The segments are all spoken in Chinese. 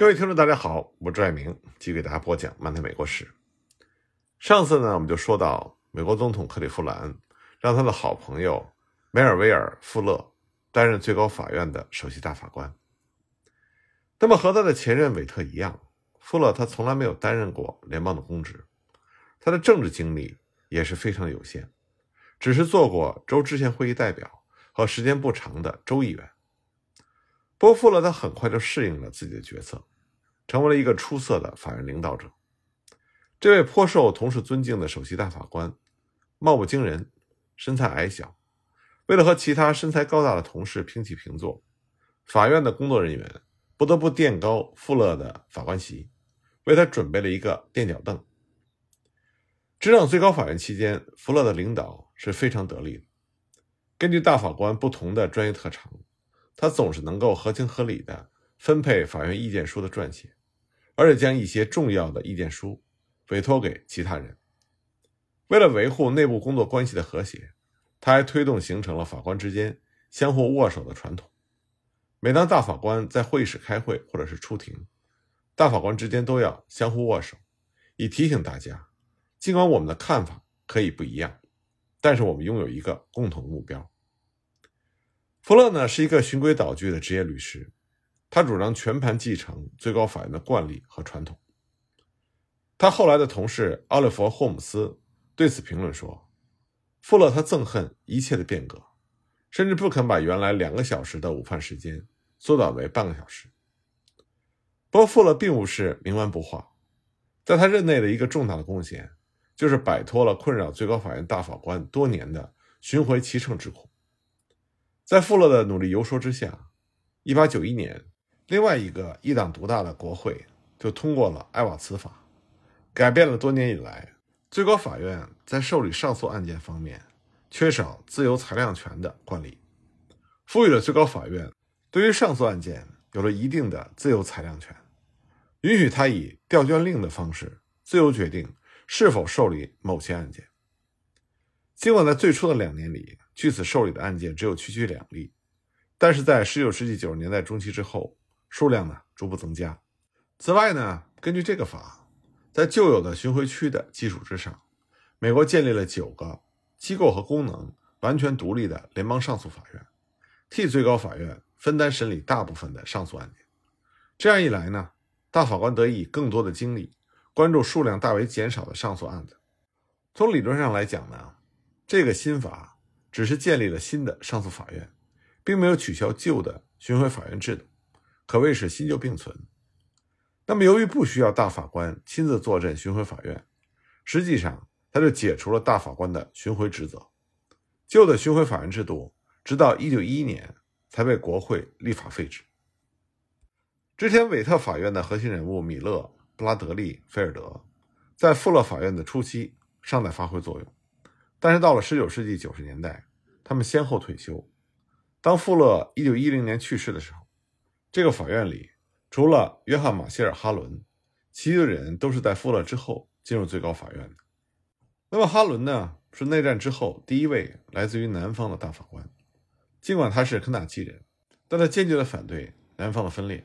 各位听众，大家好，我是朱爱明，继续给大家播讲《漫谈美国史》。上次呢，我们就说到美国总统克利夫兰让他的好朋友梅尔维尔·富勒担任最高法院的首席大法官。那么和他的前任韦特一样，富勒他从来没有担任过联邦的公职，他的政治经历也是非常有限，只是做过州制宪会议代表和时间不长的州议员。波富勒他很快就适应了自己的角色，成为了一个出色的法院领导者。这位颇受同事尊敬的首席大法官，貌不惊人，身材矮小。为了和其他身材高大的同事平起平坐，法院的工作人员不得不垫高富勒的法官席，为他准备了一个垫脚凳。执掌最高法院期间，富勒的领导是非常得力的。根据大法官不同的专业特长。他总是能够合情合理地分配法院意见书的撰写，而且将一些重要的意见书委托给其他人。为了维护内部工作关系的和谐，他还推动形成了法官之间相互握手的传统。每当大法官在会议室开会或者是出庭，大法官之间都要相互握手，以提醒大家，尽管我们的看法可以不一样，但是我们拥有一个共同目标。福勒呢是一个循规蹈矩的职业律师，他主张全盘继承最高法院的惯例和传统。他后来的同事奥利弗·霍姆斯对此评论说：“富勒他憎恨一切的变革，甚至不肯把原来两个小时的午饭时间缩短为半个小时。”不过，富勒并不是冥顽不化，在他任内的一个重大的贡献，就是摆脱了困扰最高法院大法官多年的巡回骑乘之苦。在富勒的努力游说之下，1891年，另外一个一党独大的国会就通过了艾瓦茨法，改变了多年以来最高法院在受理上诉案件方面缺少自由裁量权的惯例，赋予了最高法院对于上诉案件有了一定的自由裁量权，允许他以调卷令的方式自由决定是否受理某些案件。尽管在最初的两年里，据此受理的案件只有区区两例，但是在19世纪90年代中期之后，数量呢逐步增加。此外呢，根据这个法，在旧有的巡回区的基础之上，美国建立了九个机构和功能完全独立的联邦上诉法院，替最高法院分担审理大部分的上诉案件。这样一来呢，大法官得以更多的精力关注数量大为减少的上诉案子。从理论上来讲呢，这个新法。只是建立了新的上诉法院，并没有取消旧的巡回法院制度，可谓是新旧并存。那么，由于不需要大法官亲自坐镇巡回法院，实际上他就解除了大法官的巡回职责。旧的巡回法院制度直到1911年才被国会立法废止。之前，韦特法院的核心人物米勒、布拉德利、菲尔德，在富勒法院的初期尚在发挥作用。但是到了19世纪90年代，他们先后退休。当富勒1910年去世的时候，这个法院里除了约翰·马歇尔·哈伦，其余的人都是在富勒之后进入最高法院的。那么哈伦呢，是内战之后第一位来自于南方的大法官。尽管他是肯塔基人，但他坚决地反对南方的分裂，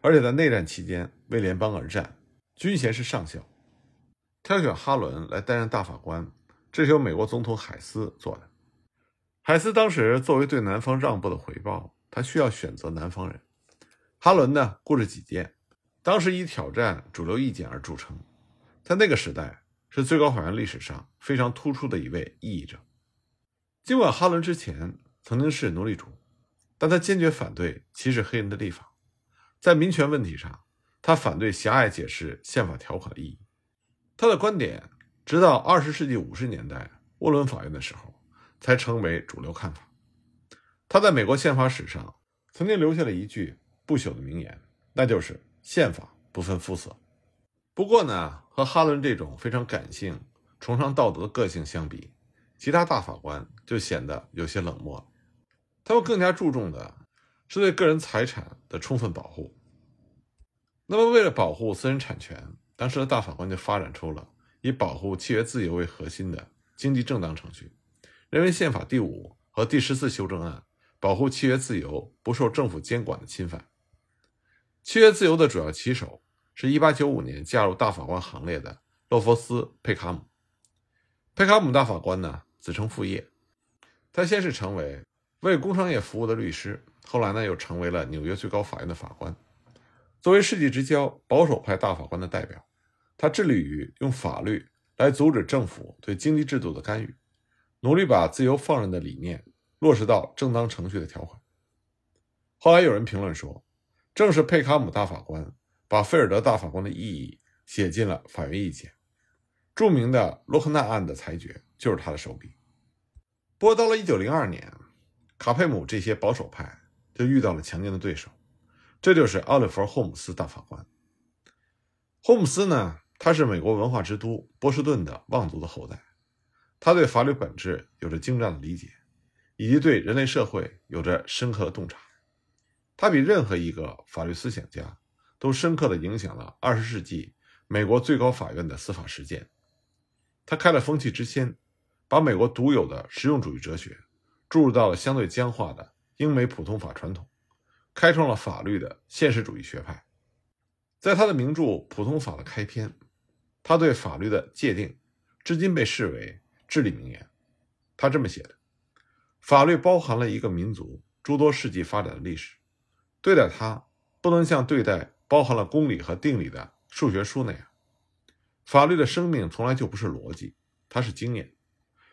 而且在内战期间为联邦而战，军衔是上校。挑选哈伦来担任大法官。这是由美国总统海斯做的。海斯当时作为对南方让步的回报，他需要选择南方人。哈伦呢，固执己见，当时以挑战主流意见而著称，在那个时代是最高法院历史上非常突出的一位异议者。尽管哈伦之前曾经是奴隶主，但他坚决反对歧视黑人的立法。在民权问题上，他反对狭隘解释宪法条款的意义。他的观点。直到二十世纪五十年代沃伦法院的时候，才成为主流看法。他在美国宪法史上曾经留下了一句不朽的名言，那就是“宪法不分肤色”。不过呢，和哈伦这种非常感性、崇尚道德的个性相比，其他大法官就显得有些冷漠。他们更加注重的是对个人财产的充分保护。那么，为了保护私人产权，当时的大法官就发展出了。以保护契约自由为核心的经济正当程序，认为宪法第五和第十四修正案保护契约自由不受政府监管的侵犯。契约自由的主要旗手是1895年加入大法官行列的洛弗斯·佩卡姆。佩卡姆大法官呢，子承父业，他先是成为为工商业服务的律师，后来呢，又成为了纽约最高法院的法官。作为世纪之交保守派大法官的代表，他致力于用法律来阻止政府对经济制度的干预，努力把自由放任的理念落实到正当程序的条款。后来有人评论说，正是佩卡姆大法官把菲尔德大法官的意义写进了法院意见。著名的洛克纳案的裁决就是他的手笔。不过到了1902年，卡佩姆这些保守派就遇到了强劲的对手。这就是奥利弗·霍姆斯大法官。霍姆斯呢，他是美国文化之都波士顿的望族的后代，他对法律本质有着精湛的理解，以及对人类社会有着深刻的洞察。他比任何一个法律思想家都深刻地影响了二十世纪美国最高法院的司法实践。他开了风气之先，把美国独有的实用主义哲学注入到了相对僵化的英美普通法传统。开创了法律的现实主义学派，在他的名著《普通法》的开篇，他对法律的界定，至今被视为至理名言。他这么写的：“法律包含了一个民族诸多世纪发展的历史，对待它不能像对待包含了公理和定理的数学书那样。法律的生命从来就不是逻辑，它是经验，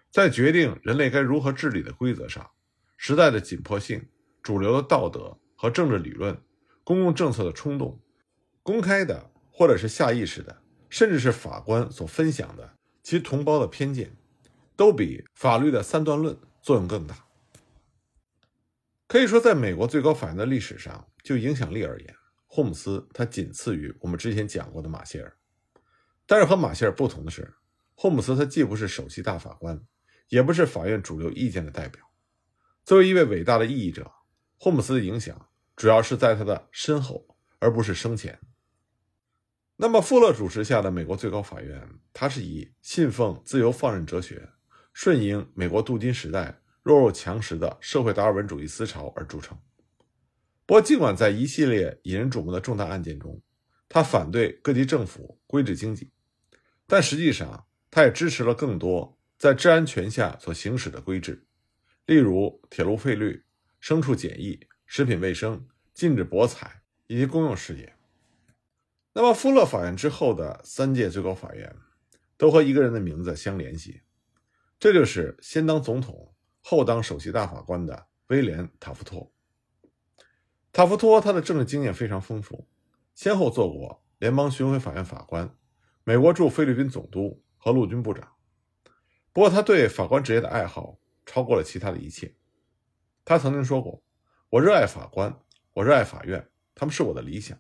在决定人类该如何治理的规则上，时代的紧迫性，主流的道德。”和政治理论、公共政策的冲动，公开的或者是下意识的，甚至是法官所分享的其同胞的偏见，都比法律的三段论作用更大。可以说，在美国最高法院的历史上，就影响力而言，霍姆斯他仅次于我们之前讲过的马歇尔。但是和马歇尔不同的是，霍姆斯他既不是首席大法官，也不是法院主流意见的代表。作为一位伟大的异议者，霍姆斯的影响。主要是在他的身后，而不是生前。那么，富勒主持下的美国最高法院，它是以信奉自由放任哲学、顺应美国镀金时代弱肉强食的社会达尔文主义思潮而著称。不过，尽管在一系列引人瞩目的重大案件中，他反对各级政府规制经济，但实际上，他也支持了更多在治安权下所行使的规制，例如铁路费率、牲畜检疫。食品卫生、禁止博彩以及公用事业。那么，富勒法院之后的三届最高法院都和一个人的名字相联系，这就是先当总统后当首席大法官的威廉·塔夫托。塔夫托他的政治经验非常丰富，先后做过联邦巡回法院法官、美国驻菲律宾总督和陆军部长。不过，他对法官职业的爱好超过了其他的一切。他曾经说过。我热爱法官，我热爱法院，他们是我的理想，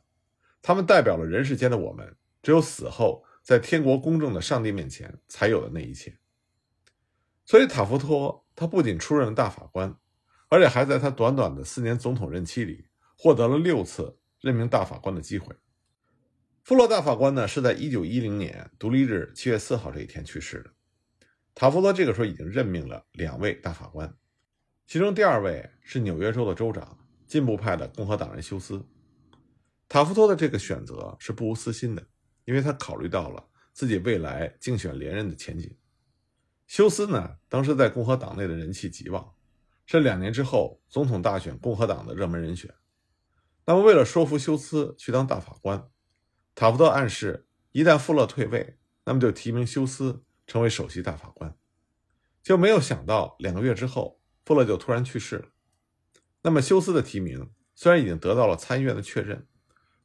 他们代表了人世间的我们，只有死后在天国公正的上帝面前才有的那一切。所以，塔夫托他不仅出任了大法官，而且还在他短短的四年总统任期里获得了六次任命大法官的机会。富勒大法官呢，是在一九一零年独立日七月四号这一天去世的。塔夫托这个时候已经任命了两位大法官。其中第二位是纽约州的州长，进步派的共和党人休斯。塔夫托的这个选择是不无私心的，因为他考虑到了自己未来竞选连任的前景。休斯呢，当时在共和党内的人气极旺，是两年之后总统大选共和党的热门人选。那么，为了说服休斯去当大法官，塔夫托暗示，一旦富勒退位，那么就提名休斯成为首席大法官。就没有想到，两个月之后。富勒就突然去世了。那么休斯的提名虽然已经得到了参议院的确认，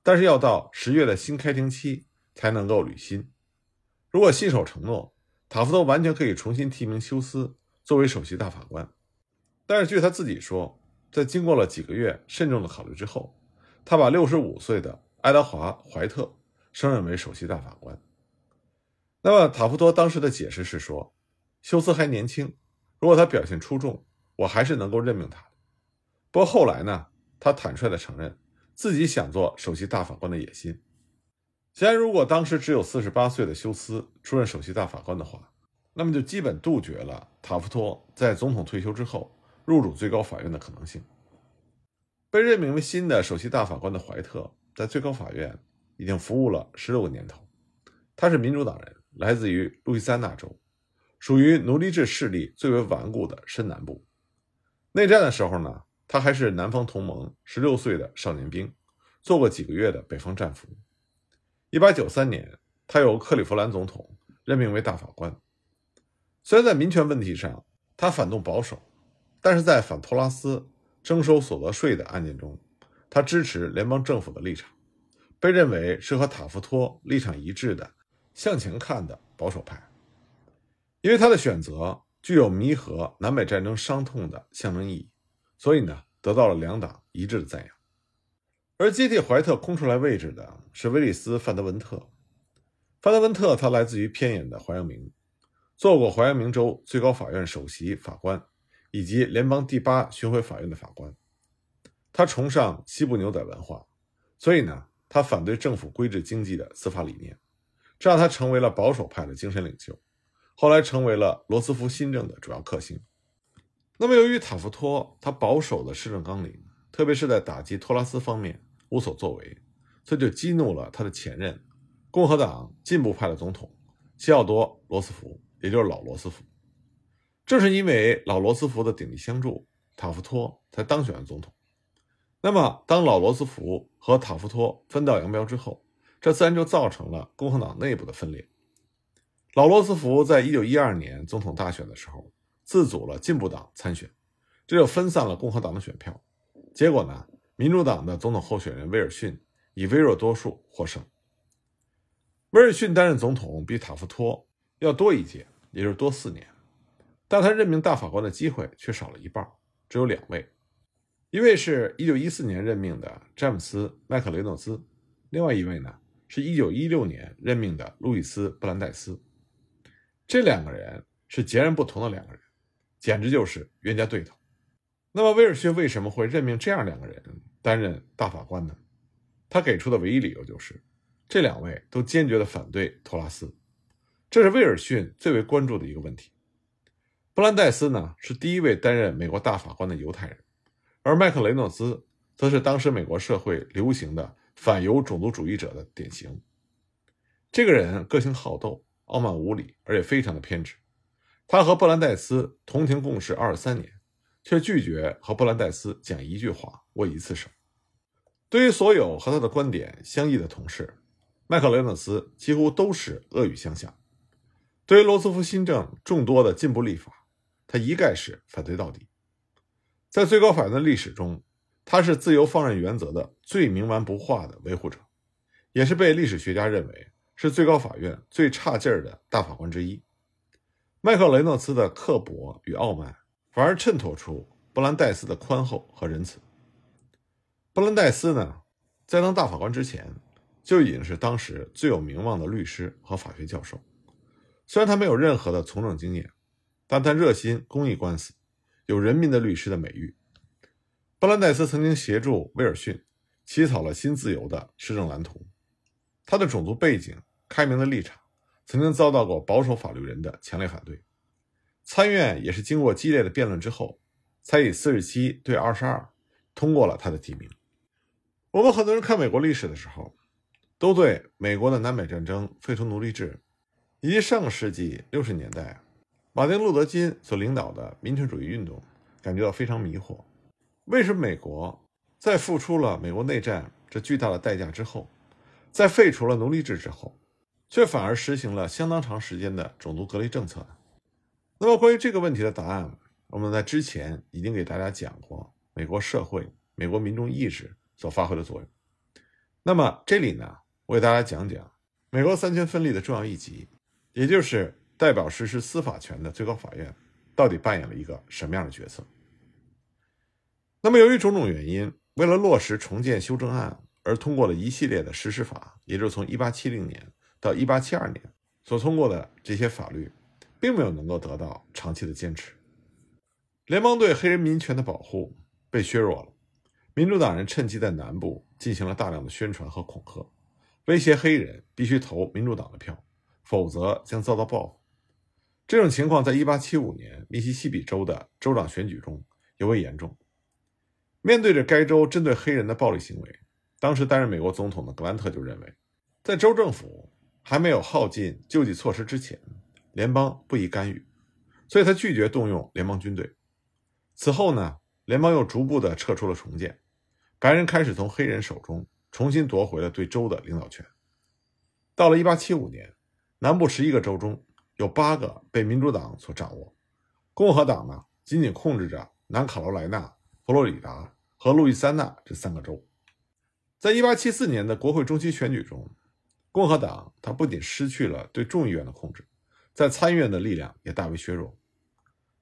但是要到十月的新开庭期才能够履新。如果信守承诺，塔夫托完全可以重新提名休斯作为首席大法官。但是据他自己说，在经过了几个月慎重的考虑之后，他把六十五岁的爱德华·怀特升任为首席大法官。那么塔夫托当时的解释是说，休斯还年轻，如果他表现出众。我还是能够任命他的。不过后来呢，他坦率地承认自己想做首席大法官的野心。显然，如果当时只有四十八岁的休斯出任首席大法官的话，那么就基本杜绝了塔夫托在总统退休之后入主最高法院的可能性。被任命为新的首席大法官的怀特在最高法院已经服务了十六个年头。他是民主党人，来自于路易斯安那州，属于奴隶制势力最为顽固的深南部。内战的时候呢，他还是南方同盟十六岁的少年兵，做过几个月的北方战俘。一八九三年，他由克利夫兰总统任命为大法官。虽然在民权问题上他反动保守，但是在反托拉斯征收所得税的案件中，他支持联邦政府的立场，被认为是和塔夫托立场一致的向前看的保守派。因为他的选择具有弥合南北战争伤痛的象征意义，所以呢得到了两党一致的赞扬。而接替怀特空出来位置的是威利斯·范德文特。范德文特他来自于偏远的怀俄明，做过怀俄明州最高法院首席法官以及联邦第八巡回法院的法官。他崇尚西部牛仔文化，所以呢，他反对政府规制经济的司法理念，这让他成为了保守派的精神领袖。后来成为了罗斯福新政的主要克星。那么，由于塔夫托他保守的施政纲领，特别是在打击托拉斯方面无所作为，这就激怒了他的前任共和党进步派的总统西奥多·罗斯福，也就是老罗斯福。正是因为老罗斯福的鼎力相助，塔夫托才当选了总统。那么，当老罗斯福和塔夫托分道扬镳之后，这自然就造成了共和党内部的分裂。老罗斯福在一九一二年总统大选的时候，自组了进步党参选，这就分散了共和党的选票。结果呢，民主党的总统候选人威尔逊以微弱多数获胜。威尔逊担任总统比塔夫托要多一届，也就是多四年，但他任命大法官的机会却少了一半，只有两位。一位是一九一四年任命的詹姆斯·麦克雷诺兹，另外一位呢是一九一六年任命的路易斯·布兰代斯。这两个人是截然不同的两个人，简直就是冤家对头。那么威尔逊为什么会任命这样两个人担任大法官呢？他给出的唯一理由就是这两位都坚决的反对托拉斯，这是威尔逊最为关注的一个问题。布兰代斯呢是第一位担任美国大法官的犹太人。而麦克雷诺兹则是当时美国社会流行的反犹种族主义者的典型。这个人个性好斗、傲慢无礼，而且非常的偏执。他和布兰代斯同庭共事二十三年，却拒绝和布兰代斯讲一句话、握一次手。对于所有和他的观点相异的同事，麦克雷诺斯几乎都是恶语相向。对于罗斯福新政众多的进步立法，他一概是反对到底。在最高法院的历史中，他是自由放任原则的最冥顽不化的维护者，也是被历史学家认为是最高法院最差劲儿的大法官之一。麦克雷诺兹的刻薄与傲慢，反而衬托出布兰代斯的宽厚和仁慈。布兰代斯呢，在当大法官之前，就已经是当时最有名望的律师和法学教授。虽然他没有任何的从政经验，但他热心公益官司。有人民的律师的美誉。布兰代斯曾经协助威尔逊起草了新自由的施政蓝图。他的种族背景、开明的立场，曾经遭到过保守法律人的强烈反对。参院也是经过激烈的辩论之后，才以四十七对二十二通过了他的提名。我们很多人看美国历史的时候，都对美国的南北战争、废除奴隶制，以及上个世纪六十年代。马丁·路德·金所领导的民权主义运动感觉到非常迷惑：为什么美国在付出了美国内战这巨大的代价之后，在废除了奴隶制之后，却反而实行了相当长时间的种族隔离政策？那么，关于这个问题的答案，我们在之前已经给大家讲过美国社会、美国民众意识所发挥的作用。那么，这里呢，我给大家讲讲美国三权分立的重要一集，也就是。代表实施司法权的最高法院到底扮演了一个什么样的角色？那么，由于种种原因，为了落实重建修正案而通过了一系列的实施法，也就是从1870年到1872年所通过的这些法律，并没有能够得到长期的坚持。联邦对黑人民权的保护被削弱了，民主党人趁机在南部进行了大量的宣传和恐吓，威胁黑人必须投民主党的票，否则将遭到报复。这种情况在1875年密西西比州的州长选举中尤为严重。面对着该州针对黑人的暴力行为，当时担任美国总统的格兰特就认为，在州政府还没有耗尽救济措施之前，联邦不宜干预，所以他拒绝动用联邦军队。此后呢，联邦又逐步的撤出了重建，白人开始从黑人手中重新夺回了对州的领导权。到了1875年，南部十一个州中有八个被民主党所掌握，共和党呢仅仅控制着南卡罗来纳、佛罗里达和路易斯安那这三个州。在1874年的国会中期选举中，共和党他不仅失去了对众议院的控制，在参议院的力量也大为削弱。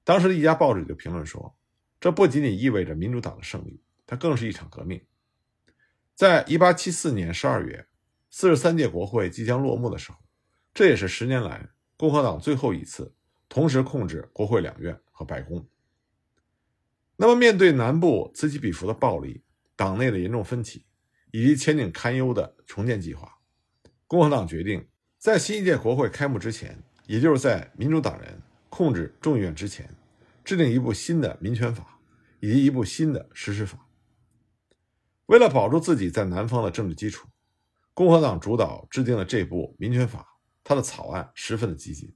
当时的一家报纸就评论说。这不仅仅意味着民主党的胜利，它更是一场革命。在1874年12月，四十三届国会即将落幕的时候，这也是十年来共和党最后一次同时控制国会两院和白宫。那么，面对南部此起彼伏的暴力、党内的严重分歧以及前景堪忧的重建计划，共和党决定在新一届国会开幕之前，也就是在民主党人控制众议院之前，制定一部新的民权法。以及一部新的实施法。为了保住自己在南方的政治基础，共和党主导制定了这部民权法。它的草案十分的激进，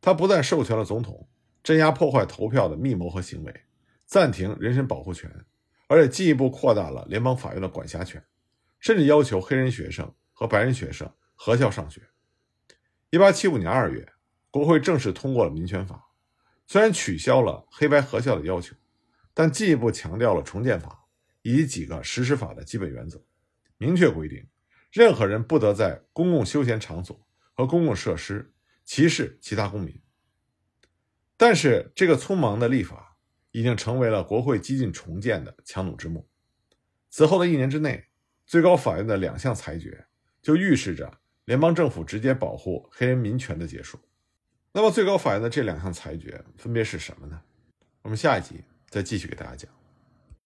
它不但授权了总统镇压破坏投票的密谋和行为，暂停人身保护权，而且进一步扩大了联邦法院的管辖权，甚至要求黑人学生和白人学生合校上学。一八七五年二月，国会正式通过了民权法，虽然取消了黑白合校的要求。但进一步强调了重建法以及几个实施法的基本原则，明确规定，任何人不得在公共休闲场所和公共设施歧视其他公民。但是，这个匆忙的立法已经成为了国会激进重建的强弩之末。此后的一年之内，最高法院的两项裁决就预示着联邦政府直接保护黑人民权的结束。那么，最高法院的这两项裁决分别是什么呢？我们下一集。再继续给大家讲。